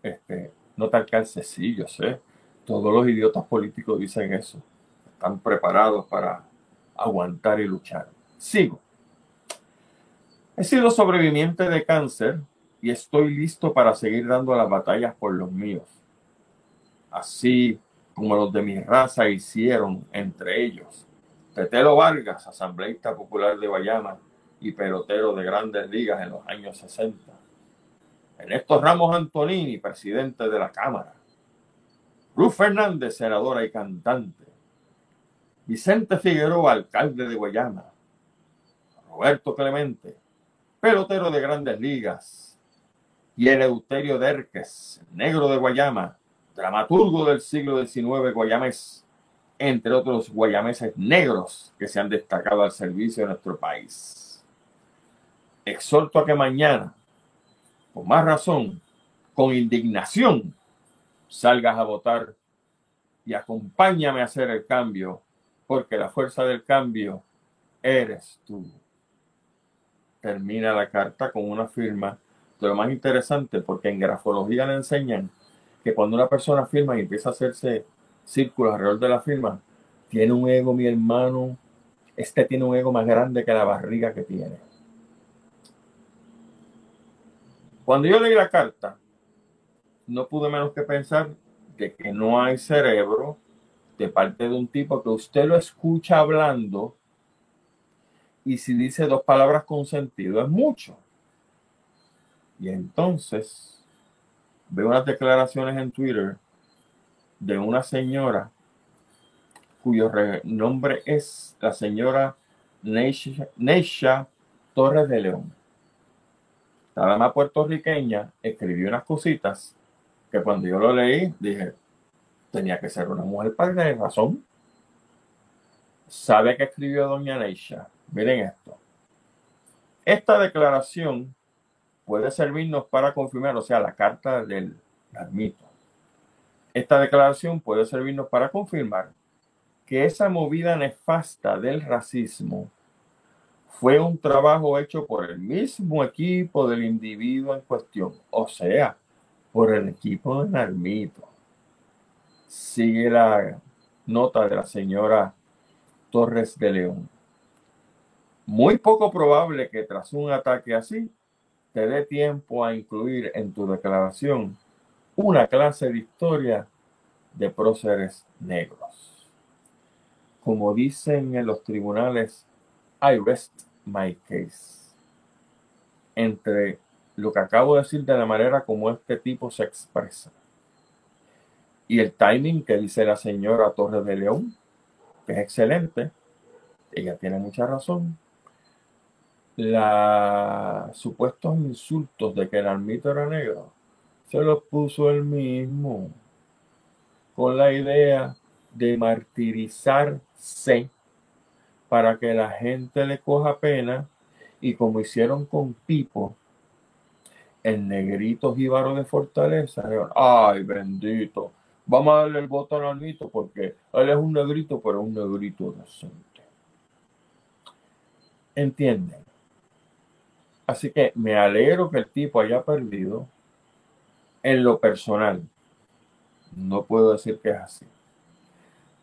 este, no sí, yo sé. Todos los idiotas políticos dicen eso. Están preparados para aguantar y luchar. Sigo. He sido sobreviviente de cáncer y estoy listo para seguir dando las batallas por los míos. Así como los de mi raza hicieron entre ellos Tetelo Vargas, asambleísta popular de Guayama y pelotero de grandes ligas en los años 60. Ernesto Ramos Antonini, presidente de la Cámara. Ruth Fernández, senadora y cantante. Vicente Figueroa, alcalde de Guayama. Roberto Clemente, pelotero de grandes ligas. Y Eleuterio Derques, negro de Guayama, dramaturgo del siglo XIX guayamés entre otros guayameses negros que se han destacado al servicio de nuestro país. Exhorto a que mañana, con más razón, con indignación, salgas a votar y acompáñame a hacer el cambio, porque la fuerza del cambio eres tú. Termina la carta con una firma de lo más interesante, porque en grafología le enseñan que cuando una persona firma y empieza a hacerse círculos alrededor de la firma, tiene un ego, mi hermano. Este tiene un ego más grande que la barriga que tiene. Cuando yo leí la carta, no pude menos que pensar de que no hay cerebro de parte de un tipo que usted lo escucha hablando y si dice dos palabras con sentido es mucho. Y entonces veo unas declaraciones en Twitter de una señora cuyo nombre es la señora Neisha, Torres de León. La dama puertorriqueña escribió unas cositas que cuando yo lo leí dije, tenía que ser una mujer para tener razón. ¿Sabe qué escribió doña Neisha? Miren esto. Esta declaración puede servirnos para confirmar, o sea, la carta del ermito esta declaración puede servirnos para confirmar que esa movida nefasta del racismo fue un trabajo hecho por el mismo equipo del individuo en cuestión, o sea, por el equipo de Narmito. Sigue la nota de la señora Torres de León. Muy poco probable que tras un ataque así te dé tiempo a incluir en tu declaración una clase de historia de próceres negros. Como dicen en los tribunales, I rest my case. Entre lo que acabo de decir de la manera como este tipo se expresa y el timing que dice la señora Torres de León, que es excelente, ella tiene mucha razón. Los supuestos insultos de que el almito era negro se los puso él mismo con la idea de martirizarse para que la gente le coja pena y como hicieron con Pipo, el negrito jíbaro de Fortaleza, ay bendito, vamos a darle el voto al almito porque él es un negrito, pero un negrito decente. ¿Entienden? Así que me alegro que el tipo haya perdido en lo personal. No puedo decir que es así.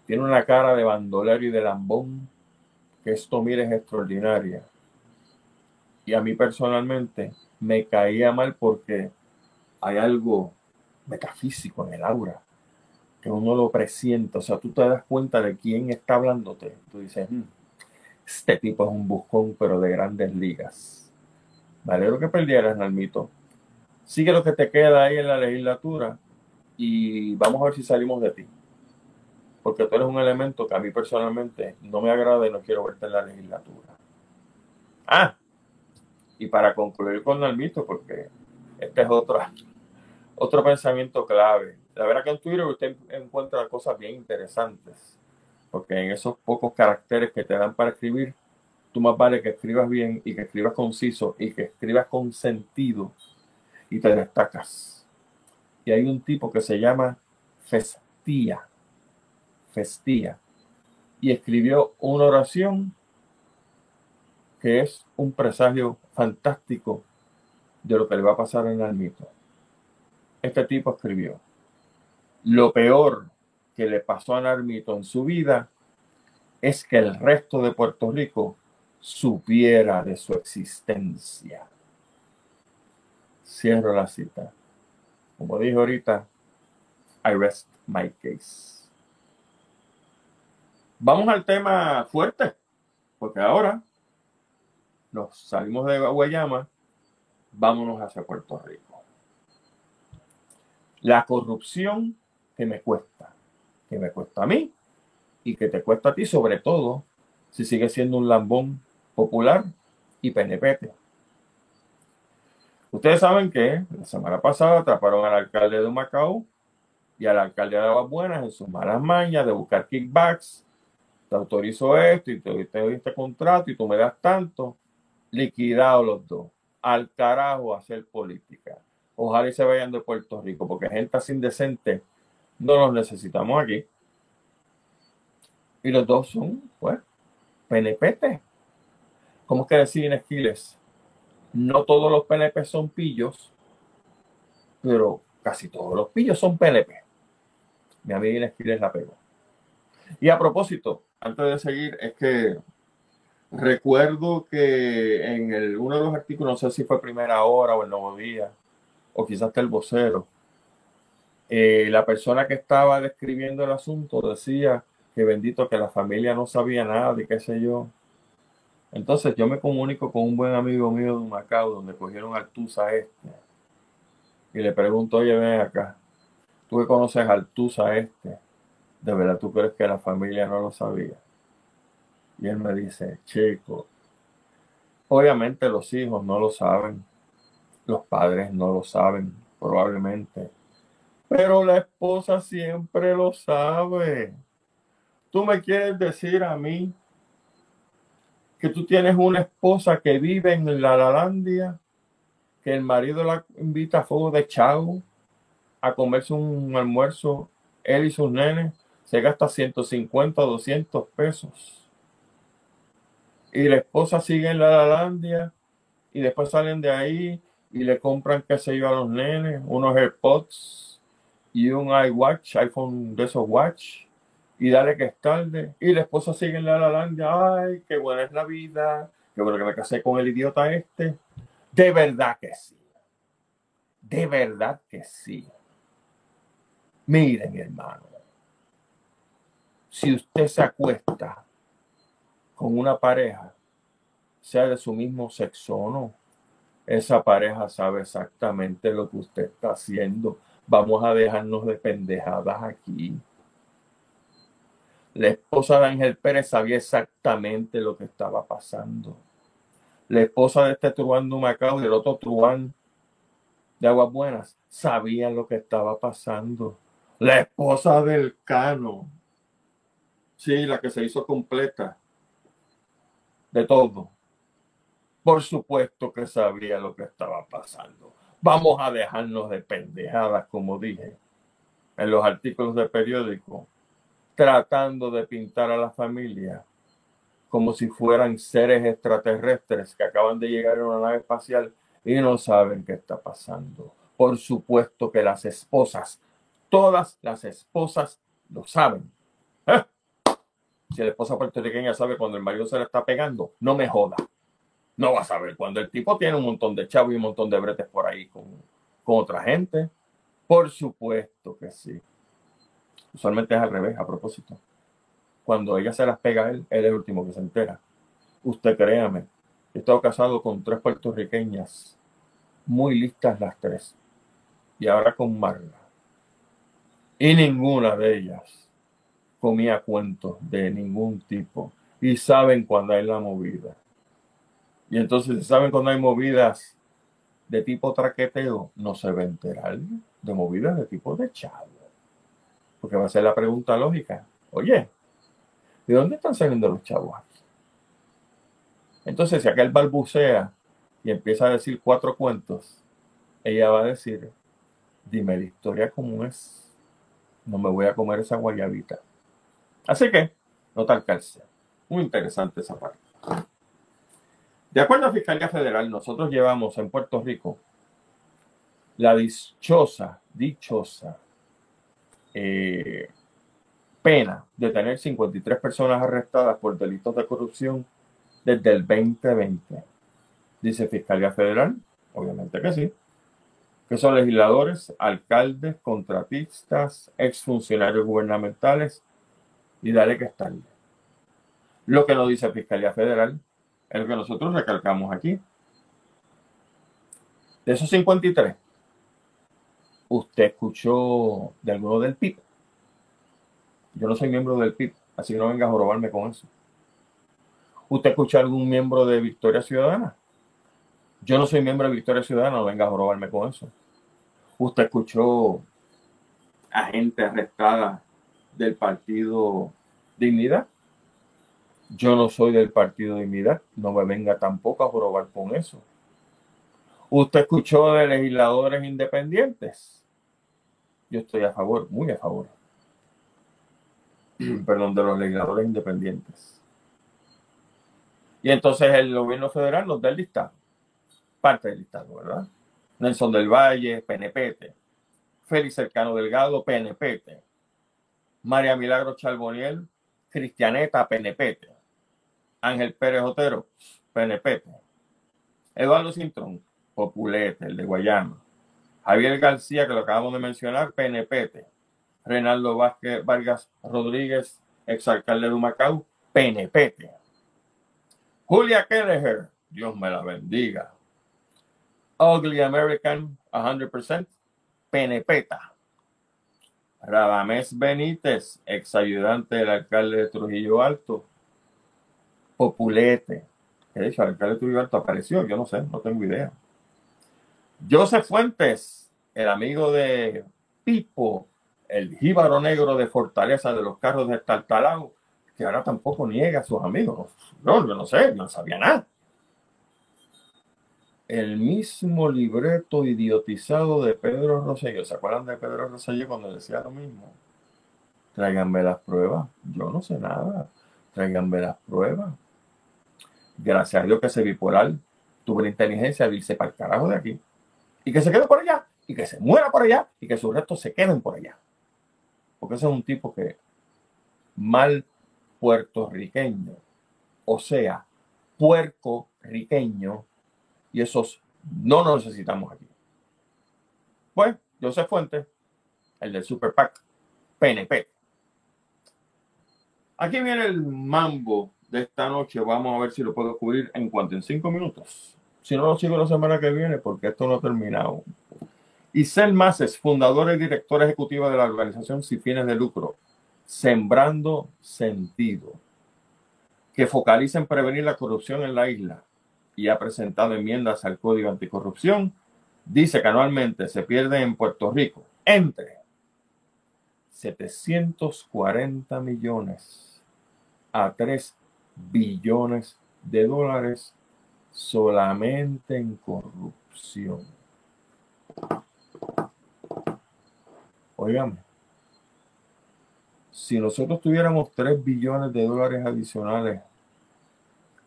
Tiene una cara de bandolero y de lambón que esto mire es extraordinaria. Y a mí personalmente me caía mal porque hay algo metafísico en el aura que uno lo presiente. O sea, tú te das cuenta de quién está hablándote. Tú dices, hmm, este tipo es un buscón, pero de grandes ligas. Me alegro que perdieras, Nalmito sigue lo que te queda ahí en la legislatura y vamos a ver si salimos de ti. Porque tú eres un elemento que a mí personalmente no me agrada y no quiero verte en la legislatura. Ah, y para concluir con el mito, porque este es otro, otro pensamiento clave. La verdad que en Twitter usted encuentra cosas bien interesantes, porque en esos pocos caracteres que te dan para escribir, tú más vale que escribas bien y que escribas conciso y que escribas con sentido y te destacas. Y hay un tipo que se llama Festía, Festía, y escribió una oración que es un presagio fantástico de lo que le va a pasar en el mito. Este tipo escribió, lo peor que le pasó a Narmito en su vida es que el resto de Puerto Rico supiera de su existencia. Cierro la cita. Como dije ahorita, I rest my case. Vamos al tema fuerte, porque ahora nos salimos de Guayama, vámonos hacia Puerto Rico. La corrupción que me cuesta, que me cuesta a mí y que te cuesta a ti, sobre todo si sigue siendo un lambón popular y PNP. Ustedes saben que la semana pasada atraparon al alcalde de Macao y al alcalde de Aguas Buenas en sus malas mañas de buscar kickbacks. Te autorizo esto y te, doy este contrato y tú me das tanto. Liquidados los dos. Al carajo hacer política. Ojalá y se vayan de Puerto Rico, porque gente así indecente no los necesitamos aquí. Y los dos son, pues, PNPT. ¿Cómo es que decir Esquiles? No todos los PNP son pillos, pero casi todos los pillos son PNP. Mi amiga Esquiles la pegó. Y a propósito, antes de seguir, es que recuerdo que en el, uno de los artículos, no sé si fue Primera Hora o el Nuevo Día, o quizás hasta el vocero, eh, la persona que estaba describiendo el asunto decía que bendito que la familia no sabía nada y qué sé yo. Entonces yo me comunico con un buen amigo mío de Macao donde cogieron al Tusa este y le pregunto, oye, ven acá, tú que conoces al Tusa este, ¿de verdad tú crees que la familia no lo sabía? Y él me dice, chico, obviamente los hijos no lo saben, los padres no lo saben, probablemente, pero la esposa siempre lo sabe. Tú me quieres decir a mí que tú tienes una esposa que vive en la Lalandia, que el marido la invita a fuego de chavo a comerse un almuerzo, él y sus nenes, se gasta 150 o 200 pesos. Y la esposa sigue en la Lalandia y después salen de ahí y le compran, qué sé yo, a los nenes, unos AirPods y un iWatch, iPhone de esos watch y dale que es tarde. Y la esposa sigue en la Lalandia, ay, qué buena es la vida, qué bueno que me casé con el idiota este. De verdad que sí. De verdad que sí. Miren, hermano. Si usted se acuesta con una pareja, sea de su mismo sexo o no, esa pareja sabe exactamente lo que usted está haciendo. Vamos a dejarnos de pendejadas aquí. La esposa de Ángel Pérez sabía exactamente lo que estaba pasando. La esposa de este truán Macao y el otro truán de Aguas Buenas sabían lo que estaba pasando. La esposa del Cano, sí, la que se hizo completa de todo. Por supuesto que sabía lo que estaba pasando. Vamos a dejarnos de pendejadas, como dije en los artículos de periódico tratando de pintar a la familia como si fueran seres extraterrestres que acaban de llegar en una nave espacial y no saben qué está pasando. Por supuesto que las esposas, todas las esposas lo saben. Si la esposa puertorriqueña sabe cuando el marido se le está pegando, no me joda. No va a saber cuando el tipo tiene un montón de chavos y un montón de bretes por ahí con, con otra gente. Por supuesto que sí. Usualmente es al revés, a propósito. Cuando ella se las pega a él, él es el último que se entera. Usted créame, he estado casado con tres puertorriqueñas, muy listas las tres. Y ahora con Marla. Y ninguna de ellas comía cuentos de ningún tipo. Y saben cuando hay la movida. Y entonces, saben cuando hay movidas de tipo traqueteo, no se va a enterar de movidas de tipo de chavo. Porque va a ser la pregunta lógica. Oye, ¿de dónde están saliendo los chavos? Entonces, si aquel balbucea y empieza a decir cuatro cuentos, ella va a decir, dime la historia como es. No me voy a comer esa guayabita. Así que, no tal cárcel. Muy interesante esa parte. De acuerdo a Fiscalía Federal, nosotros llevamos en Puerto Rico la dichosa, dichosa eh, pena de tener 53 personas arrestadas por delitos de corrupción desde el 2020. Dice Fiscalía Federal, obviamente que sí, que son legisladores, alcaldes, contratistas, exfuncionarios gubernamentales y dale que están. Lo que nos dice Fiscalía Federal es lo que nosotros recalcamos aquí. De esos 53, usted escuchó de alguno del PIB. Yo no soy miembro del PIB, así que no venga a jorobarme con eso. ¿Usted escuchó algún miembro de Victoria Ciudadana? Yo no soy miembro de Victoria Ciudadana, no venga a jorobarme con eso. ¿Usted escuchó a gente arrestada del partido Dignidad? Yo no soy del partido Dignidad, no me venga tampoco a jorobar con eso. ¿Usted escuchó de legisladores independientes? Yo estoy a favor, muy a favor. Perdón, de los legisladores independientes. Y entonces el gobierno federal nos da el listado, parte del listado, ¿verdad? Nelson del Valle, PNPT. Félix Cercano Delgado, PNPT. María Milagro Charboniel, Cristianeta, PNPT. Ángel Pérez Otero, PNPT. Eduardo Cintrón, Populete, el de Guayama. Javier García, que lo acabamos de mencionar, PNPT. Renaldo Vázquez Vargas Rodríguez, exalcalde de Humacao, PNPT. Julia Kelleher, Dios me la bendiga. Ugly American, 100%, PNPeta. Radamés Benítez, ex ayudante del alcalde de Trujillo Alto, Populete. De hecho, el alcalde de Trujillo Alto apareció, yo no sé, no tengo idea. Joseph Fuentes, el amigo de Pipo, el jíbaro negro de Fortaleza de los carros de Tartalao, que ahora tampoco niega a sus amigos. No, yo no sé, no sabía nada. El mismo libreto idiotizado de Pedro Rosselló. ¿Se acuerdan de Pedro Rosselló cuando decía lo mismo? Tráiganme las pruebas. Yo no sé nada. Tráiganme las pruebas. Gracias a Dios que ese bipolar tuvo la inteligencia de irse para el carajo de aquí. Y que se quede por allá. Y que se muera por allá. Y que sus restos se queden por allá. Porque ese es un tipo que mal puertorriqueño, o sea, puerco-riqueño, y esos no nos necesitamos aquí. Pues, José Fuentes, el del Super PAC, PNP. Aquí viene el mambo de esta noche. Vamos a ver si lo puedo cubrir en cuanto en cinco minutos. Si no, lo sigo la semana que viene porque esto no ha terminado. Isel Maces, fundadora y directora ejecutiva de la organización sin fines de lucro, Sembrando Sentido, que focaliza en prevenir la corrupción en la isla y ha presentado enmiendas al Código Anticorrupción, dice que anualmente se pierde en Puerto Rico entre 740 millones a 3 billones de dólares solamente en corrupción. Oigan, si nosotros tuviéramos 3 billones de dólares adicionales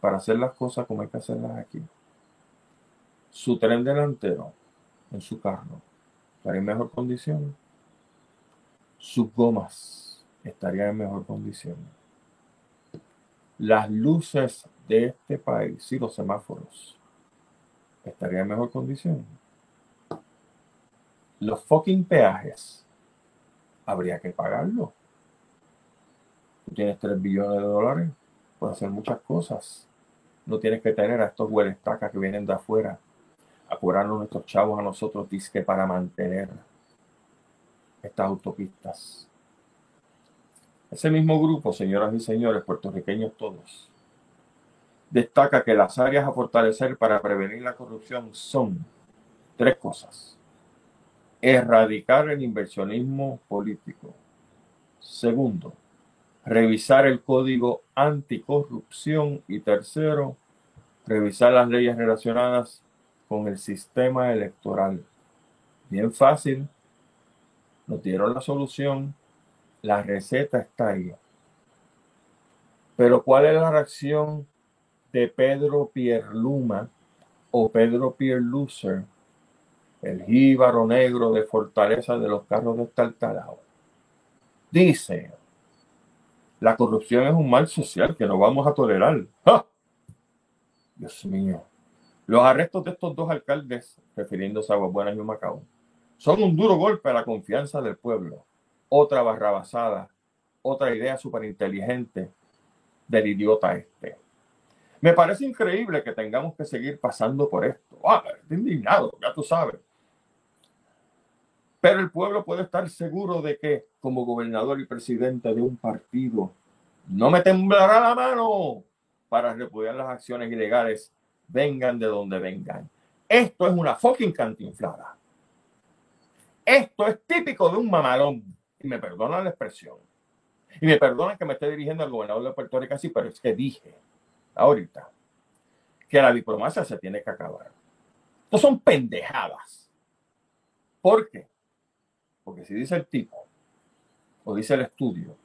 para hacer las cosas como hay que hacerlas aquí, su tren delantero en su carro estaría en mejor condición, sus gomas estarían en mejor condición, las luces de este país y los semáforos estarían en mejor condición. Los fucking peajes habría que pagarlo. Tú tienes 3 billones de dólares, puedes hacer muchas cosas. No tienes que tener a estos huelestacas que vienen de afuera a cobrarnos nuestros chavos a nosotros, disque para mantener estas autopistas. Ese mismo grupo, señoras y señores, puertorriqueños todos, destaca que las áreas a fortalecer para prevenir la corrupción son tres cosas. Erradicar el inversionismo político. Segundo, revisar el código anticorrupción. Y tercero, revisar las leyes relacionadas con el sistema electoral. Bien fácil, nos dieron la solución, la receta está ahí. Pero ¿cuál es la reacción de Pedro Pierluma o Pedro Pierlucer, el jíbaro negro de fortaleza de los carros de Estartalao? Dice, la corrupción es un mal social que no vamos a tolerar. Dios mío. Los arrestos de estos dos alcaldes, refiriéndose a Aguabuena y Macao, son un duro golpe a la confianza del pueblo. Otra barrabasada, otra idea súper inteligente del idiota este. Me parece increíble que tengamos que seguir pasando por esto. Ah, estoy indignado, ya tú sabes. Pero el pueblo puede estar seguro de que, como gobernador y presidente de un partido, no me temblará la mano para repudiar las acciones ilegales, vengan de donde vengan. Esto es una fucking cantinflada. Esto es típico de un mamalón. Y me perdona la expresión. Y me perdona que me esté dirigiendo al gobernador de Puerto Rico así, pero es que dije ahorita que la diplomacia se tiene que acabar. Esto son pendejadas. ¿Por qué? Porque si dice el tipo, o dice el estudio,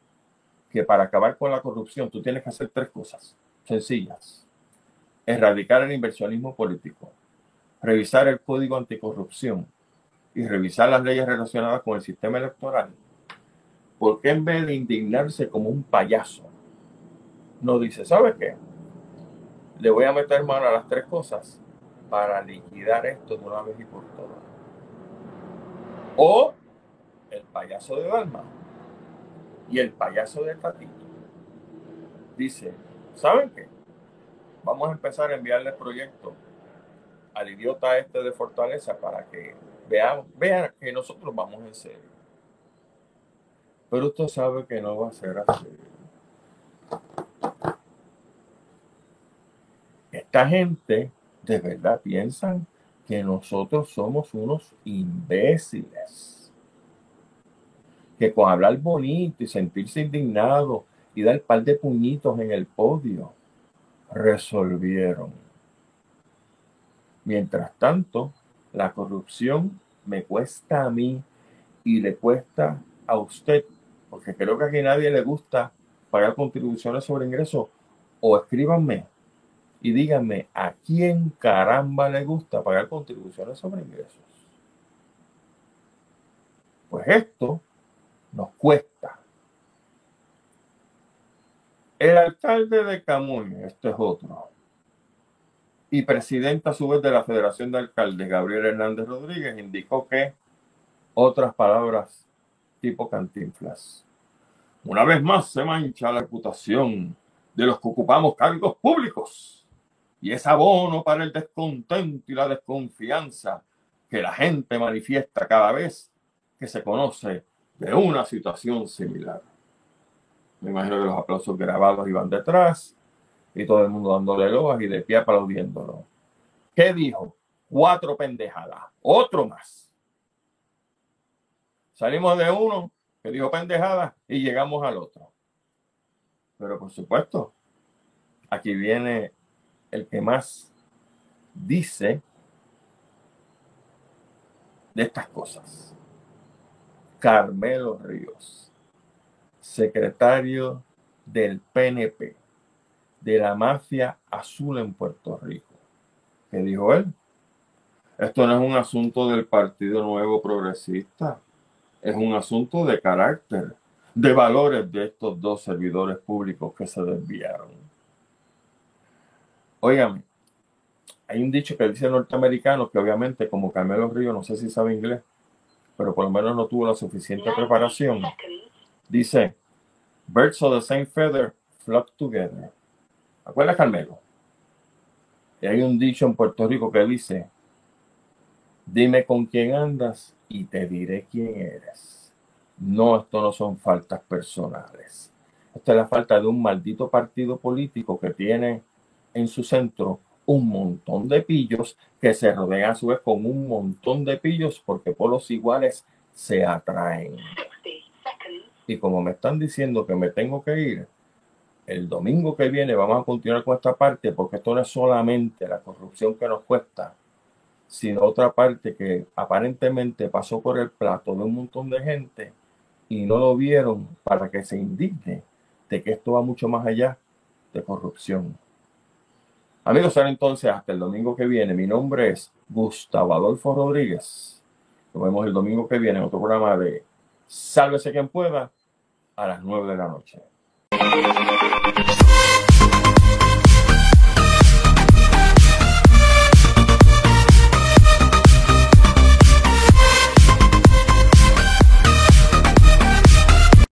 que para acabar con la corrupción tú tienes que hacer tres cosas sencillas. Erradicar el inversionismo político, revisar el código anticorrupción y revisar las leyes relacionadas con el sistema electoral, ¿por qué en vez de indignarse como un payaso, no dice, ¿sabe qué? Le voy a meter mano a las tres cosas para liquidar esto de una vez y por todas. O el payaso de Dalma y el payaso de Tatito dice, ¿saben qué? Vamos a empezar a enviarle el proyecto al idiota este de Fortaleza para que vean, vean que nosotros vamos en serio. Pero usted sabe que no va a ser así. Esta gente de verdad piensan que nosotros somos unos imbéciles. Que con hablar bonito y sentirse indignado y dar par de puñitos en el podio, resolvieron. Mientras tanto, la corrupción me cuesta a mí y le cuesta a usted, porque creo que aquí nadie le gusta pagar contribuciones sobre ingresos, o escríbanme y díganme a quién caramba le gusta pagar contribuciones sobre ingresos. Pues esto nos cuesta. El alcalde de Camuy, este es otro, y presidente a su vez de la Federación de Alcaldes, Gabriel Hernández Rodríguez, indicó que otras palabras tipo cantinflas. Una vez más se mancha la reputación de los que ocupamos cargos públicos y es abono para el descontento y la desconfianza que la gente manifiesta cada vez que se conoce de una situación similar. Me imagino que los aplausos grabados iban detrás y todo el mundo dándole loas y de pie aplaudiéndolo. ¿Qué dijo? Cuatro pendejadas. Otro más. Salimos de uno que dijo pendejada y llegamos al otro. Pero por supuesto, aquí viene el que más dice de estas cosas. Carmelo Ríos, secretario del PNP de la mafia azul en Puerto Rico. ¿Qué dijo él? Esto no es un asunto del Partido Nuevo Progresista, es un asunto de carácter, de valores de estos dos servidores públicos que se desviaron. Óigame, hay un dicho que dice norteamericano que obviamente como Carmelo Río, no sé si sabe inglés, pero por lo menos no tuvo la suficiente preparación. Dice, birds of the same feather flock together. ¿Acuerdas, Carmelo? Y hay un dicho en Puerto Rico que dice, dime con quién andas y te diré quién eres. No, esto no son faltas personales. Esta es la falta de un maldito partido político que tiene en su centro un montón de pillos que se rodean a su vez con un montón de pillos porque por los iguales se atraen. Y como me están diciendo que me tengo que ir, el domingo que viene vamos a continuar con esta parte porque esto no es solamente la corrupción que nos cuesta, sino otra parte que aparentemente pasó por el plato de un montón de gente y no lo vieron para que se indigne de que esto va mucho más allá de corrupción. Amigos, ahora entonces hasta el domingo que viene. Mi nombre es Gustavo Adolfo Rodríguez. Nos vemos el domingo que viene en otro programa de Sálvese quien pueda a las 9 de la noche.